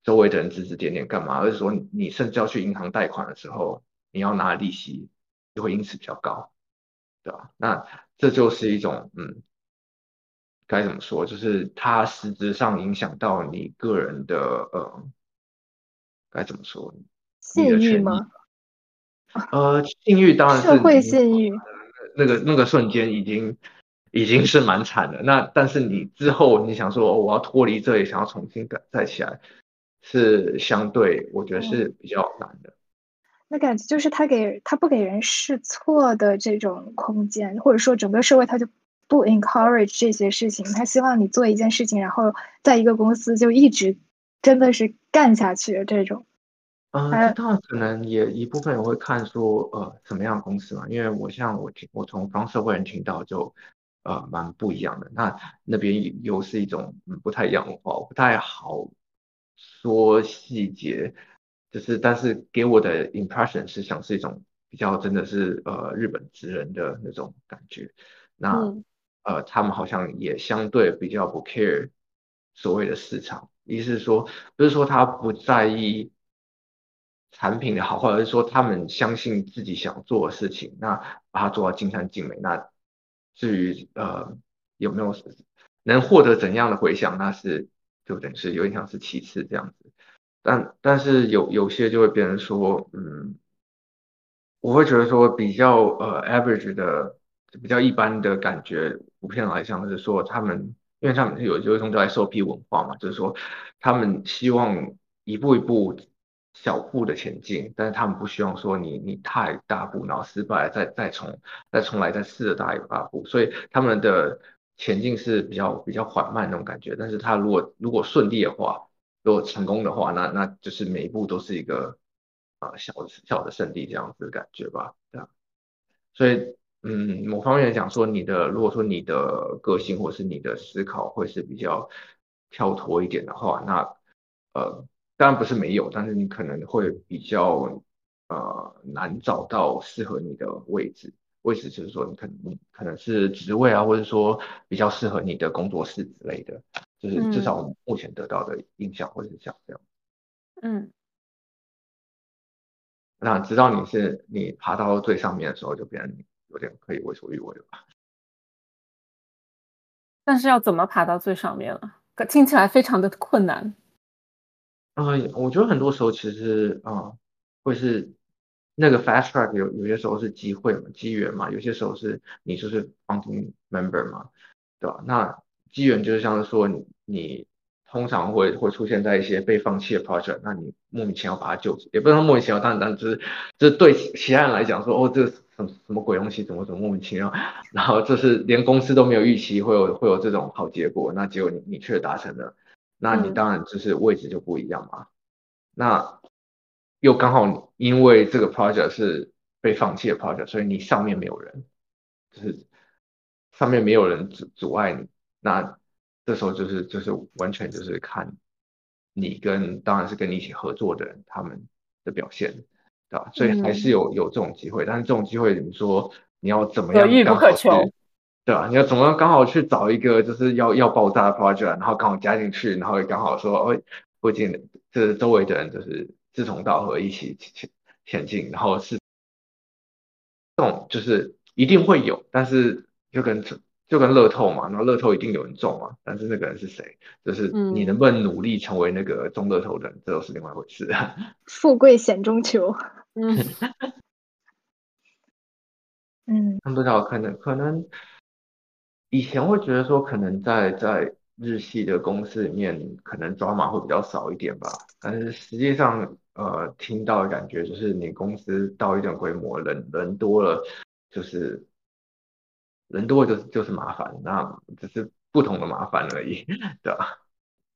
周围的人指指点点干嘛，而是说你甚至要去银行贷款的时候，你要拿的利息就会因此比较高，对吧？那这就是一种嗯。该怎么说？就是它实质上影响到你个人的呃，该怎么说？信誉吗？呃，信誉当然是社会信誉。那个那个瞬间已经已经是蛮惨的。那但是你之后你想说我要脱离这里，想要重新改再起来，是相对我觉得是比较难的。那感觉就是他给他不给人试错的这种空间，或者说整个社会他就。不 encourage 这些事情，他希望你做一件事情，然后在一个公司就一直真的是干下去这种。嗯，当然可能也一部分人会看说，呃，什么样的公司嘛？因为我像我听我从方社会人听到就，呃，蛮不一样的。那那边又是一种不太一样的话，我不太好说细节，就是但是给我的 impression 是像是一种比较真的是呃日本职人的那种感觉。那呃，他们好像也相对比较不 care 所谓的市场，意思是说，不是说他不在意产品的好或者是说他们相信自己想做的事情，那把它做到尽善尽美。那至于呃有没有能获得怎样的回响，那是就等于是有点像是其次这样子。但但是有有些就会变成说，嗯，我会觉得说比较呃 average 的比较一般的感觉，普遍来讲是说他们，因为他们有有一种叫 SOP 文化嘛，就是说他们希望一步一步小步的前进，但是他们不希望说你你太大步，然后失败再再重再重来再试着大一大步，所以他们的前进是比较比较缓慢那种感觉。但是他如果如果顺利的话，如果成功的话，那那就是每一步都是一个。啊，小小的胜利这样子的感觉吧，这样，所以，嗯，某方面来讲说，你的如果说你的个性或是你的思考会是比较跳脱一点的话，那，呃，当然不是没有，但是你可能会比较呃难找到适合你的位置，位置就是说你可能可能是职位啊，或者说比较适合你的工作室之类的，就是至少目前得到的印象或者是像这样，嗯。那直到你是你爬到最上面的时候，就变成有点可以为所欲为了吧？但是要怎么爬到最上面了？听起来非常的困难。嗯，我觉得很多时候其实啊，会是那个 fast track 有有些时候是机会嘛，机缘嘛，有些时候是你就是 founding member 嘛，对吧？那机缘就是像是说你。通常会会出现在一些被放弃的 project，那你莫名其妙把它救，也不能说莫名其妙，但但就是就是对其他人来讲说，哦，这什么什么鬼东西，怎么怎么莫名其妙，然后就是连公司都没有预期会有会有这种好结果，那结果你你却达成了，那你当然就是位置就不一样嘛。那又刚好因为这个 project 是被放弃的 project，所以你上面没有人，就是上面没有人阻阻碍你，那。这时候就是就是完全就是看你跟当然是跟你一起合作的人他们的表现，对吧？所以还是有有这种机会，但是这种机会你说你要怎么样刚好去，对吧？你要怎么样刚好去找一个就是要要爆炸的 project，然后刚好加进去，然后也刚好说哦附近这周围的人就是志同道合一起前前进，然后是这种就是一定会有，但是就跟。就跟乐透嘛，然后乐透一定有人中嘛，但是那个人是谁，就是你能不能努力成为那个中乐透的人，这都是另外一回事。富贵险中求，嗯嗯，他们都叫可能可能以前会觉得说，可能在在日系的公司里面，可能抓马会比较少一点吧，但是实际上，呃，听到的感觉就是你公司到一定规模，人人多了，就是。人多就是就是麻烦，那只是不同的麻烦而已，对吧？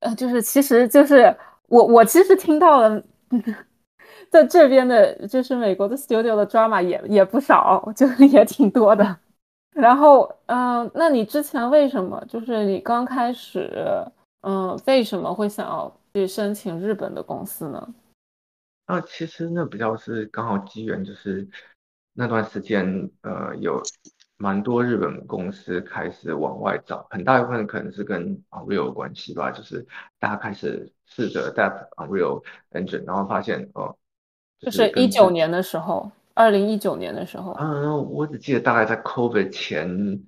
呃，就是其实就是我我其实听到了，在这边的，就是美国的 studio 的 drama 也也不少，就也挺多的。然后，嗯，那你之前为什么就是你刚开始，嗯，为什么会想要去申请日本的公司呢？啊，其实那比较是刚好机缘，就是那段时间，呃，有。蛮多日本公司开始往外找，很大一部分可能是跟 Unreal 有关系吧，就是大家开始试着带 Unreal Engine，然后发现哦，就是一九年的时候，二零一九年的时候，嗯，我只记得大概在 COVID 前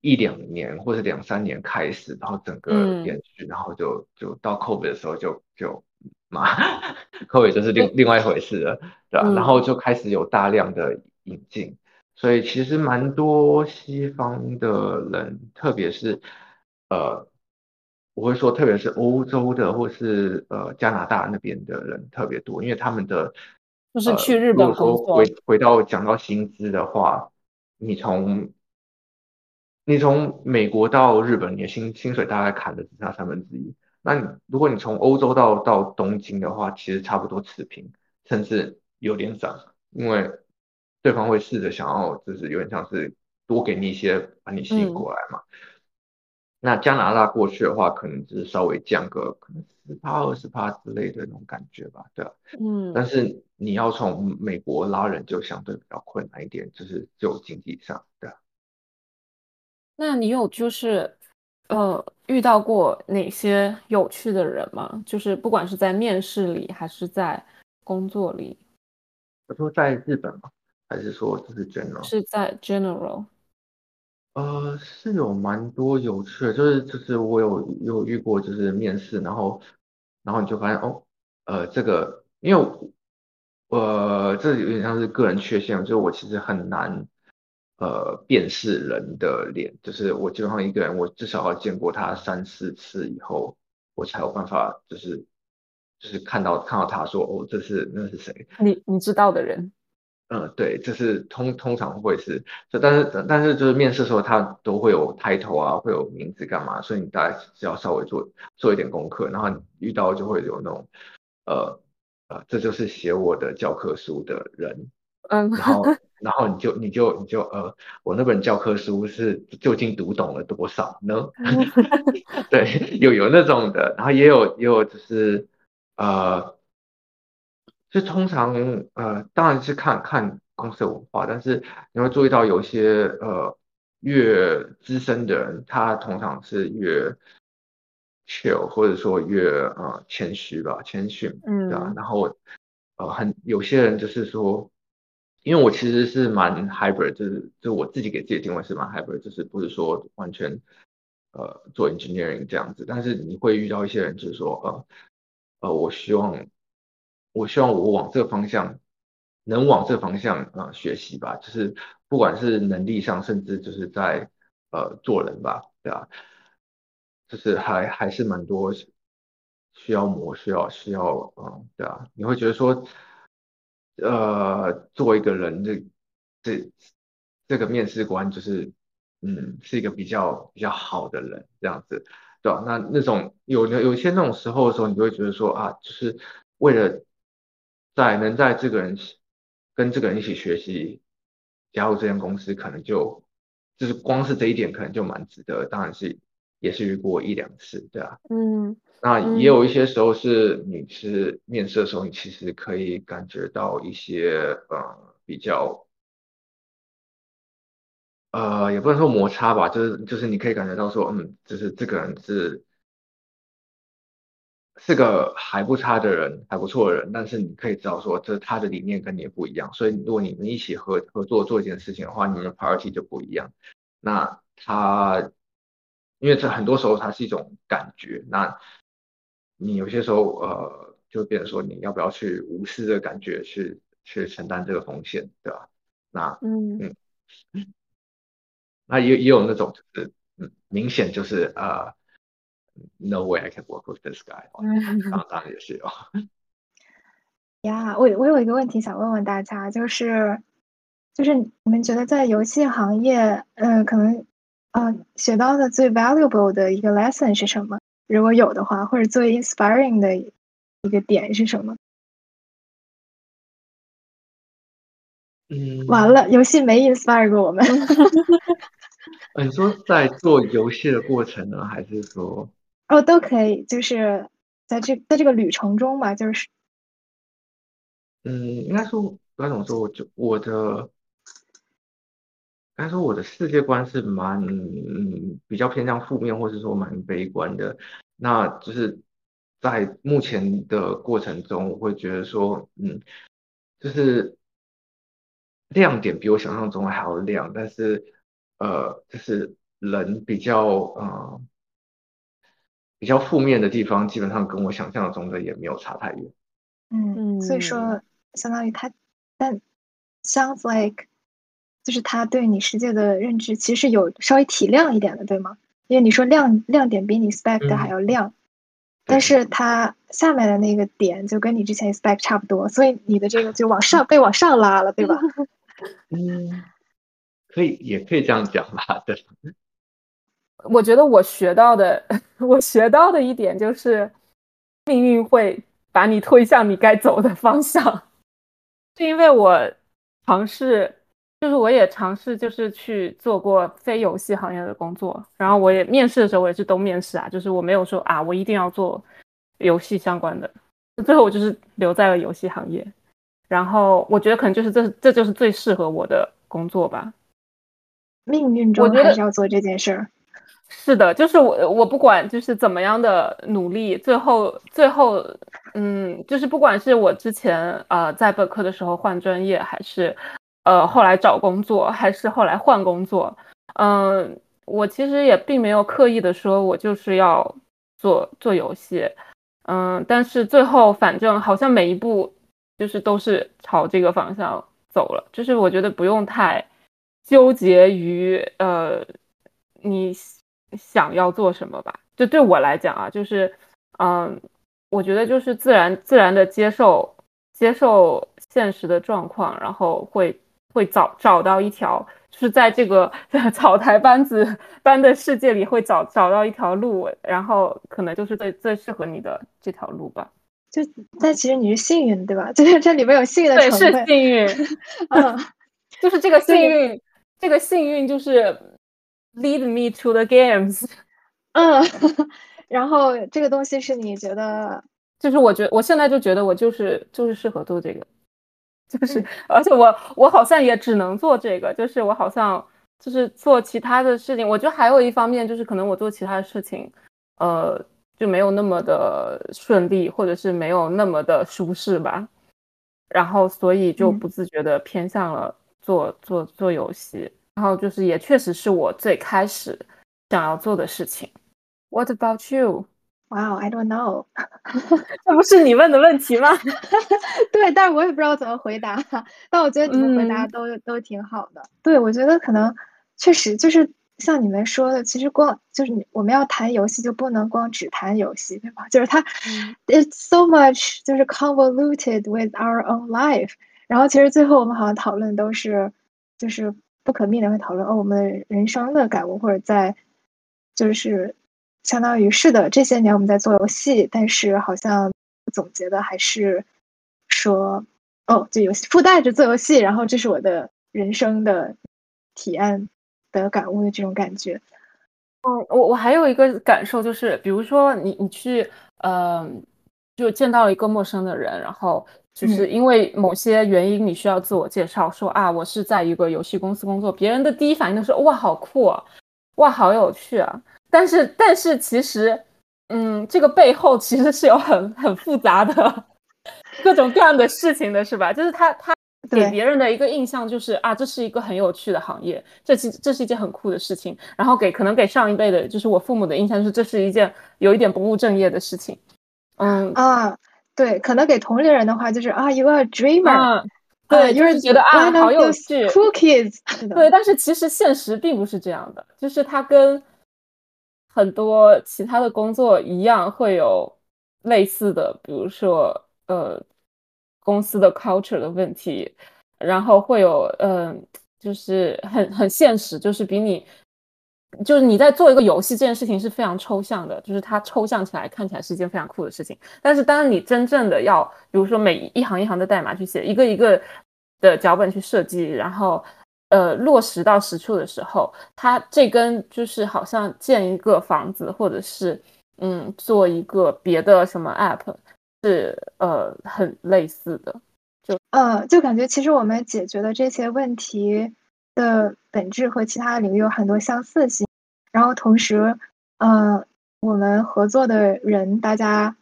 一两年或者两三年开始，然后整个延续，然后就就到 COVID 的时候就就嘛，COVID 就是另另外一回事了，对吧？然后就开始有大量的引进。所以其实蛮多西方的人，特别是呃，我会说，特别是欧洲的或是呃加拿大那边的人特别多，因为他们的就是去日本工作。回回到讲到薪资的话，你从你从美国到日本，你的薪薪水大概砍的只差三分之一。那你如果你从欧洲到到东京的话，其实差不多持平，甚至有点涨，因为。对方会试着想要，就是有点像是多给你一些，把你吸引过来嘛。那加拿大过去的话，可能只是稍微降个可能十趴、二十趴之类的那种感觉吧，对吧？嗯。但是你要从美国拉人就相对比较困难一点，就是就经济上，对。那你有就是呃遇到过哪些有趣的人吗？就是不管是在面试里还是在工作里。我说在日本嘛。还是说这是 general？是在 general。呃，是有蛮多有趣的，就是就是我有有遇过，就是面试，然后然后你就发现哦，呃，这个因为呃，这有点像是个人缺陷，就是我其实很难呃辨识人的脸，就是我基本上一个人，我至少要见过他三四次以后，我才有办法，就是就是看到看到他说哦，这是那是谁？你你知道的人。嗯，对，这是通通常会是，就但是但是就是面试的时候，他都会有 title 啊，会有名字干嘛，所以你大概只要稍微做做一点功课，然后你遇到就会有那种，呃呃，这就是写我的教科书的人，嗯，然后然后你就你就你就呃，我那本教科书是究竟读懂了多少呢？对，有有那种的，然后也有也有就是呃。就通常呃，当然是看看公司的文化，但是你会注意到有些呃越资深的人，他通常是越 chill，或者说越呃谦虚吧，谦逊，嗯，对吧？然后呃很有些人就是说，因为我其实是蛮 hybrid，就是就我自己给自己定位是蛮 hybrid，就是不是说完全呃做 engineering 这样子，但是你会遇到一些人就是说呃呃我希望。我希望我往这个方向，能往这个方向啊学习吧，就是不管是能力上，甚至就是在呃做人吧，对吧？就是还还是蛮多需要磨，需要需要嗯，对啊，你会觉得说，呃，做一个人这这这个面试官就是嗯是一个比较比较好的人这样子，对吧？那那种有有有些那种时候的时候，你就会觉得说啊，就是为了。在能在这个人跟这个人一起学习，加入这间公司，可能就就是光是这一点，可能就蛮值得。当然是也是遇过一两次，对啊。嗯。那也有一些时候是你是面试的时候，你其实可以感觉到一些呃比较呃也不能说摩擦吧，就是就是你可以感觉到说，嗯，就是这个人是。是个还不差的人，还不错的人，但是你可以知道说，这他的理念跟你不一样，所以如果你们一起合合作做一件事情的话，你们的 priority 就不一样。那他，因为这很多时候它是一种感觉，那你有些时候呃，就变成说你要不要去无视这个感觉，去去承担这个风险，对吧？那嗯嗯，那也也有那种就是嗯，明显就是呃。No way I can work with this guy。当然也是有。呀，我我有一个问题想问问大家，就是就是你们觉得在游戏行业，嗯，可能呃学到的最 valuable 的一个 lesson 是什么？如果有的话，或者最 inspiring 的一个点是什么？嗯，完了，游戏没 inspire 过我们。你说在做游戏的过程呢，还是说？哦，都可以，就是在这在这个旅程中嘛，就是，嗯，应该说该怎么说？我就我的，应该说我的世界观是蛮嗯比较偏向负面，或者说蛮悲观的。那就是在目前的过程中，我会觉得说，嗯，就是亮点比我想象中还要亮，但是呃，就是人比较呃。比较负面的地方，基本上跟我想象中的也没有差太远。嗯，所以说，相当于他，但 sounds like，就是他对你世界的认知其实有稍微体亮一点的，对吗？因为你说亮亮点比你 expect 还要亮，但是他下面的那个点就跟你之前 expect 差不多，所以你的这个就往上被往上拉了，对吧？嗯，可以，也可以这样讲吧，对。我觉得我学到的，我学到的一点就是，命运会把你推向你该走的方向。是因为我尝试，就是我也尝试，就是去做过非游戏行业的工作。然后我也面试的时候，我也是都面试啊，就是我没有说啊，我一定要做游戏相关的。最后我就是留在了游戏行业。然后我觉得可能就是这，这就是最适合我的工作吧。命运中还是要做这件事儿。是的，就是我，我不管就是怎么样的努力，最后最后，嗯，就是不管是我之前呃在本科的时候换专业，还是呃后来找工作，还是后来换工作，嗯，我其实也并没有刻意的说我就是要做做游戏，嗯，但是最后反正好像每一步就是都是朝这个方向走了。就是我觉得不用太纠结于呃你想要做什么吧。就对我来讲啊，就是嗯，我觉得就是自然自然的接受接受现实的状况，然后会会找找到一条。就是在这个 草台班子般的世界里，会找找到一条路，然后可能就是最最适合你的这条路吧。就但其实你是幸运，对吧？就是这里面有幸运的成分。对，是幸运。嗯，就是这个幸运，这个幸运就是 lead me to the games。嗯，然后这个东西是你觉得，就是我觉我现在就觉得我就是就是适合做这个。就是，而且我我好像也只能做这个，就是我好像就是做其他的事情。我觉得还有一方面就是，可能我做其他的事情，呃，就没有那么的顺利，或者是没有那么的舒适吧。然后，所以就不自觉的偏向了做做做游戏。然后，就是也确实是我最开始想要做的事情。What about you? Wow, I don't know，这不是你问的问题吗？对，但是我也不知道怎么回答。但我觉得你们回答都都挺好的。对，我觉得可能确实就是像你们说的，其实光就是你我们要谈游戏，就不能光只谈游戏，对吧？就是它，it's so much 就是 convoluted with our own life。然后其实最后我们好像讨论都是就是不可避免会讨论哦，我们人生的感悟，或者在就是。相当于是的，这些年我们在做游戏，但是好像总结的还是说，哦，这游戏附带着做游戏，然后这是我的人生的体验的感悟的这种感觉。嗯，我我还有一个感受就是，比如说你你去，呃，就见到一个陌生的人，然后就是因为某些原因你需要自我介绍，说啊，我是在一个游戏公司工作，别人的第一反应都是哇，好酷，啊，哇，好有趣啊。但是，但是其实，嗯，这个背后其实是有很很复杂的各种各样的事情的，是吧？就是他他给别人的一个印象就是啊，这是一个很有趣的行业，这是这是一件很酷的事情。然后给可能给上一辈的，就是我父母的印象是这是一件有一点不务正业的事情。嗯啊，对，可能给同龄人的话就是啊，一个 dreamer，对，就是觉得啊，好有趣，cool kids。对，但是其实现实并不是这样的，就是他跟很多其他的工作一样会有类似的，比如说呃公司的 culture 的问题，然后会有嗯就是很很现实，就是比你就是你在做一个游戏这件事情是非常抽象的，就是它抽象起来看起来是一件非常酷的事情，但是当你真正的要比如说每一行一行的代码去写，一个一个的脚本去设计，然后。呃，落实到实处的时候，它这跟就是好像建一个房子，或者是嗯做一个别的什么 app 是呃很类似的，就呃就感觉其实我们解决的这些问题的本质和其他领域有很多相似性，然后同时呃我们合作的人大家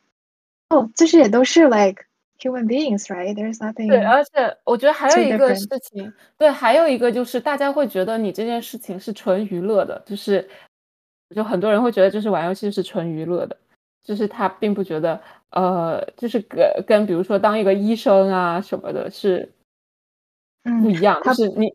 哦，就是也都是 like。human beings, right? There's nothing. 对，而且我觉得还有一个事情，对，还有一个就是大家会觉得你这件事情是纯娱乐的，就是就很多人会觉得就是玩游戏是纯娱乐的，就是他并不觉得呃，就是跟跟比如说当一个医生啊什么的是不一样，就是你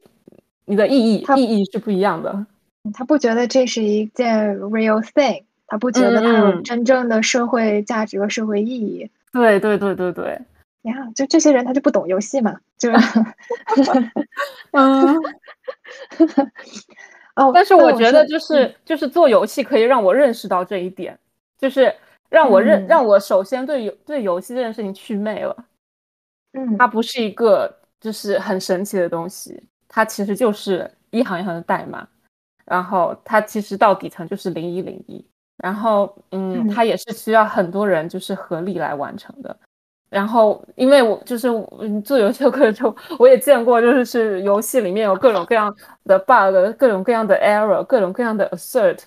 你的意义意义是不一样的。他不觉得这是一件 real thing，他不觉得它有真正的社会价值和社会意义。对对对对对。呀，就这些人他就不懂游戏嘛，就，嗯，哦，但是我觉得就是就是做游戏可以让我认识到这一点，就是让我认让我首先对游对游戏这件事情祛魅了，嗯，它不是一个就是很神奇的东西，它其实就是一行一行的代码，然后它其实到底层就是零一零一，然后嗯，它也是需要很多人就是合力来完成的。然后，因为我就是嗯做游戏的过程中，我也见过，就是是游戏里面有各种各样的 bug，各种各样的 error，各种各样的 assert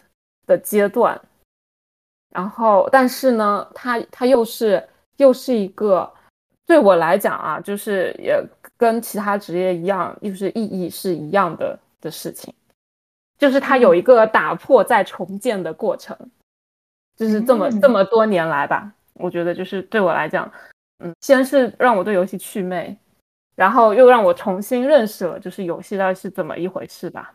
的阶段。然后，但是呢，它它又是又是一个对我来讲啊，就是也跟其他职业一样，就是意义是一样的的事情，就是它有一个打破再重建的过程，就是这么这么多年来吧，我觉得就是对我来讲。嗯，先是让我对游戏祛魅，然后又让我重新认识了就是游戏到底是怎么一回事吧。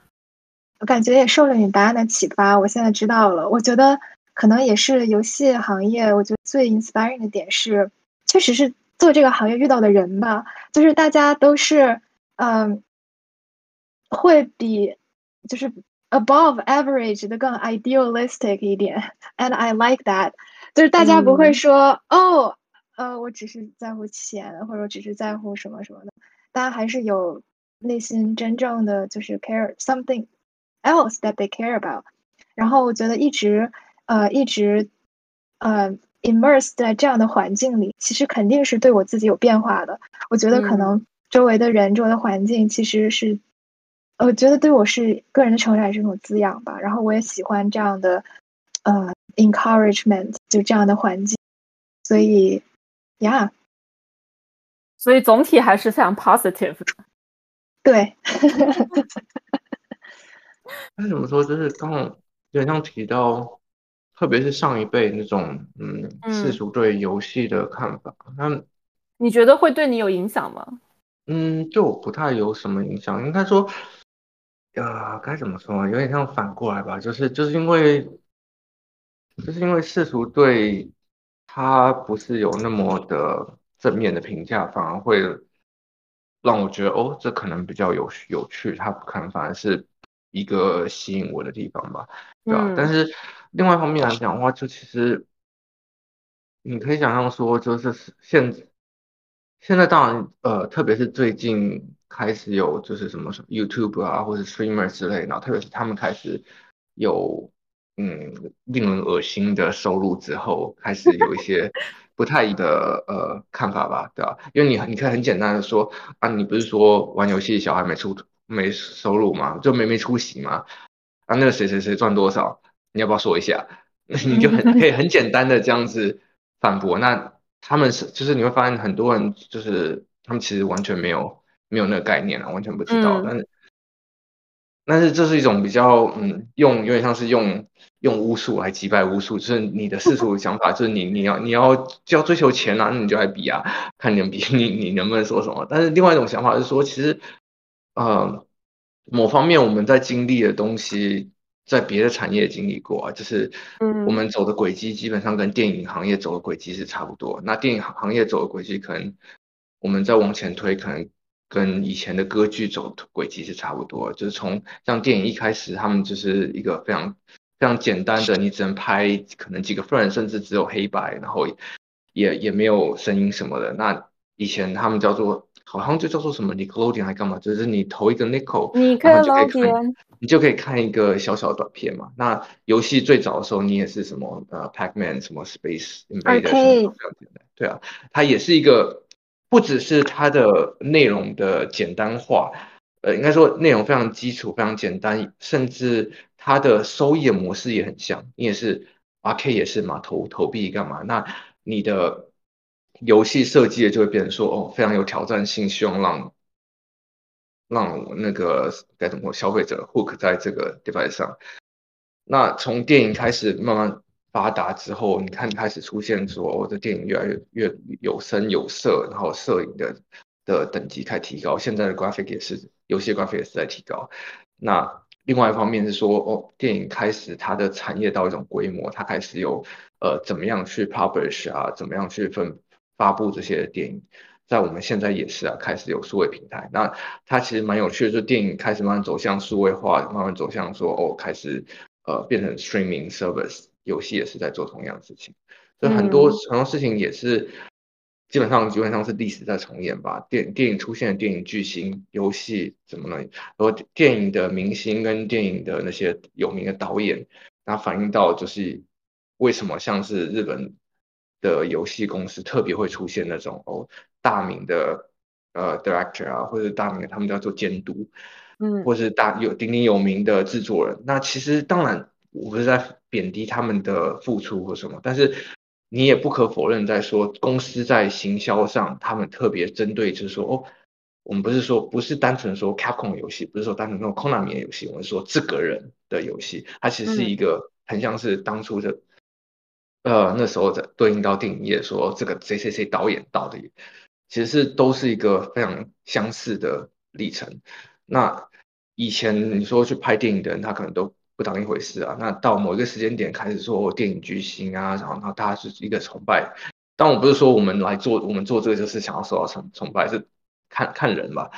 我感觉也受了你答案的启发，我现在知道了。我觉得可能也是游戏行业，我觉得最 inspiring 的点是，确实是做这个行业遇到的人吧，就是大家都是嗯，会比就是 above average 的更 idealistic 一点，and I like that。就是大家不会说哦，呃，我只是在乎钱，或者只是在乎什么什么的，大家还是有内心真正的就是 care something else that they care about。然后我觉得一直呃一直呃 immerse 在这样的环境里，其实肯定是对我自己有变化的。我觉得可能周围的人、周围的环境其实是，我觉得对我是个人的成长是一种滋养吧。然后我也喜欢这样的呃。encouragement 就这样的环境，所以，Yeah，所以总体还是非常 positive 的。对，那怎么说？就是刚刚有点像提到，特别是上一辈那种，嗯，世俗对游戏的看法。那你觉得会对你有影响吗？嗯，就不太有什么影响。应该说，呃，该怎么说？有点像反过来吧，就是就是因为。就是因为世俗对他不是有那么的正面的评价，反而会让我觉得哦，这可能比较有有趣，他可能反而是一个吸引我的地方吧，对吧？但是另外一方面来讲的话，就其实你可以想象说，就是现现在当然呃，特别是最近开始有就是什么什么 YouTube 啊，或者 Streamer 之类，然后特别是他们开始有。嗯，令人恶心的收入之后，开始有一些 不太的呃看法吧，对吧？因为你你可以很简单的说啊，你不是说玩游戏小孩没出没收入嘛？就没没出息嘛？啊，那个谁谁谁赚多少？你要不要说一下？你就很 可以很简单的这样子反驳。那他们是就是你会发现很多人就是他们其实完全没有没有那个概念啊，完全不知道，但是。但是这是一种比较，嗯，用有点像是用用巫术来击败巫术，就是你的世俗想法，就是你你要你要就要追求钱啊，那你就来比啊，看你能比你你能不能说什么。但是另外一种想法是说，其实，呃，某方面我们在经历的东西，在别的产业经历过啊，就是我们走的轨迹基本上跟电影行业走的轨迹是差不多。那电影行业走的轨迹，可能我们再往前推，可能。跟以前的歌剧走轨迹是差不多，就是从像电影一开始，他们就是一个非常非常简单的，你只能拍可能几个 frame，甚至只有黑白，然后也也没有声音什么的。那以前他们叫做好像就叫做什么 Nickelodeon 还干嘛，就是你投一个 nickel，然后就可以看，你就可以看一个小小的短片嘛。那游戏最早的时候，你也是什么呃 Pac-Man 什么 Space Invader，对啊，它也是一个。不只是它的内容的简单化，呃，应该说内容非常基础、非常简单，甚至它的收益的模式也很像。你也是 R K 也是嘛，投投币干嘛？那你的游戏设计的就会变成说，哦，非常有挑战性，希望让让那个该怎么说，消费者 hook 在这个 device 上。那从电影开始慢慢。发达之后，你看开始出现说，我的电影越来越越有声有色，然后摄影的的等级开始提高。现在的 graphic 也是，游戏 graphic 也是在提高。那另外一方面是说，哦，电影开始它的产业到一种规模，它开始有呃怎么样去 publish 啊，怎么样去分发布这些电影，在我们现在也是啊，开始有数位平台。那它其实蛮有趣的，就电影开始慢慢走向数位化，慢慢走向说，哦，开始呃变成 streaming service。游戏也是在做同样的事情，所以很多很多事情也是基本上基本上是历史在重演吧。电电影出现的电影巨星，游戏怎么了？然后电影的明星跟电影的那些有名的导演，那反映到就是为什么像是日本的游戏公司特别会出现那种哦大名的呃 director 啊，或者大名的他们叫做监督，嗯，或是大有鼎鼎有名的制作人。那其实当然。我不是在贬低他们的付出或什么，但是你也不可否认，在说公司在行销上，他们特别针对，就是说，哦，我们不是说不是单纯说 Capcom 游戏，不是说单纯说 Konami 的游戏，我们说这个人的游戏，它其实是一个很像是当初的呃那时候的对应到电影业说这个谁谁谁导演到底，其实是都是一个非常相似的历程。那以前你说去拍电影的人，他可能都不当一回事啊。那到某一个时间点开始说电影巨星啊，然后然后大家是一个崇拜。但我不是说我们来做，我们做这个就是想要受到崇崇拜，是看看人吧。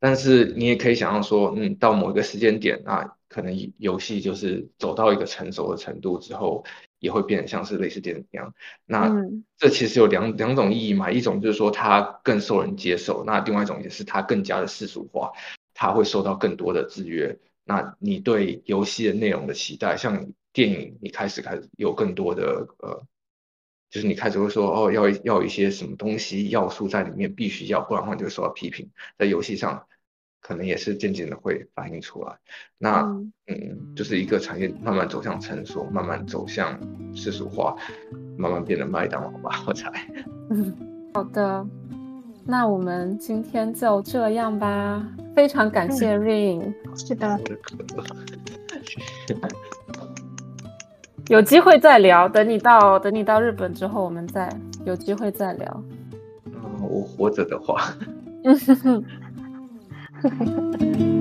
但是你也可以想象说，嗯，到某一个时间点，那可能游戏就是走到一个成熟的程度之后，也会变得像是类似电影一样。那这其实有两两种意义嘛，一种就是说它更受人接受，那另外一种也是它更加的世俗化。它会受到更多的制约。那你对游戏的内容的期待，像电影，你开始开始有更多的呃，就是你开始会说哦，要要一些什么东西要素在里面，必须要，不然的话就会受到批评。在游戏上，可能也是渐渐的会反映出来。那嗯，就是一个产业慢慢走向成熟，慢慢走向世俗化，慢慢变得麦当劳吧，我猜。嗯，好的。那我们今天就这样吧，非常感谢 Rain。是的，有机会再聊。等你到等你到日本之后，我们再有机会再聊。嗯，我活着的话。呵呵呵呵